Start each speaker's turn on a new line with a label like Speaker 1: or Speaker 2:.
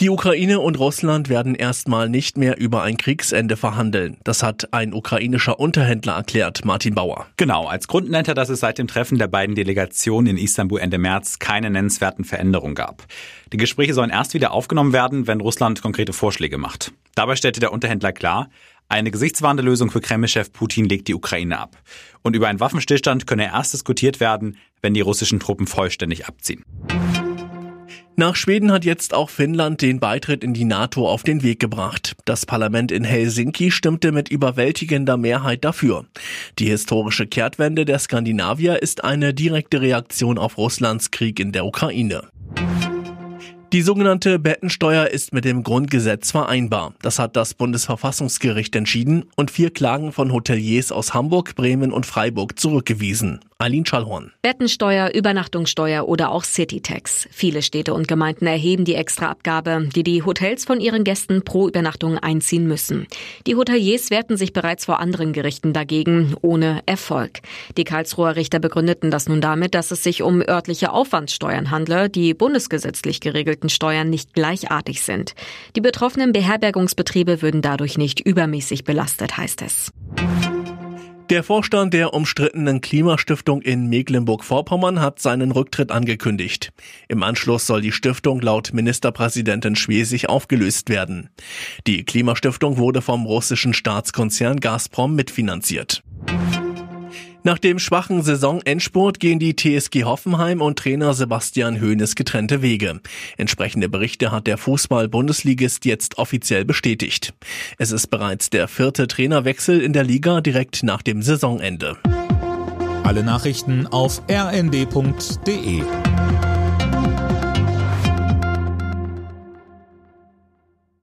Speaker 1: Die Ukraine und Russland werden erstmal nicht mehr über ein Kriegsende verhandeln. Das hat ein ukrainischer Unterhändler erklärt, Martin Bauer.
Speaker 2: Genau, als Grund nennt er, dass es seit dem Treffen der beiden Delegationen in Istanbul Ende März keine nennenswerten Veränderungen gab. Die Gespräche sollen erst wieder aufgenommen werden, wenn Russland konkrete Vorschläge macht. Dabei stellte der Unterhändler klar, eine gesichtswahrende Lösung für Kreml-Chef Putin legt die Ukraine ab. Und über einen Waffenstillstand könne erst diskutiert werden, wenn die russischen Truppen vollständig abziehen.
Speaker 1: Nach Schweden hat jetzt auch Finnland den Beitritt in die NATO auf den Weg gebracht. Das Parlament in Helsinki stimmte mit überwältigender Mehrheit dafür. Die historische Kehrtwende der Skandinavier ist eine direkte Reaktion auf Russlands Krieg in der Ukraine. Die sogenannte Bettensteuer ist mit dem Grundgesetz vereinbar. Das hat das Bundesverfassungsgericht entschieden und vier Klagen von Hoteliers aus Hamburg, Bremen und Freiburg zurückgewiesen. Eileen Schallhorn.
Speaker 3: Bettensteuer, Übernachtungssteuer oder auch Citytax. Viele Städte und Gemeinden erheben die Extraabgabe, die die Hotels von ihren Gästen pro Übernachtung einziehen müssen. Die Hoteliers wehrten sich bereits vor anderen Gerichten dagegen, ohne Erfolg. Die Karlsruher Richter begründeten das nun damit, dass es sich um örtliche Aufwandssteuern handle, die bundesgesetzlich geregelten Steuern nicht gleichartig sind. Die betroffenen Beherbergungsbetriebe würden dadurch nicht übermäßig belastet, heißt es.
Speaker 1: Der Vorstand der umstrittenen Klimastiftung in Mecklenburg-Vorpommern hat seinen Rücktritt angekündigt. Im Anschluss soll die Stiftung laut Ministerpräsidentin Schwesig aufgelöst werden. Die Klimastiftung wurde vom russischen Staatskonzern Gazprom mitfinanziert. Nach dem schwachen Saisonendspurt gehen die TSG Hoffenheim und Trainer Sebastian Hoeneß getrennte Wege. Entsprechende Berichte hat der Fußball-Bundesligist jetzt offiziell bestätigt. Es ist bereits der vierte Trainerwechsel in der Liga direkt nach dem Saisonende.
Speaker 4: Alle Nachrichten auf rnd.de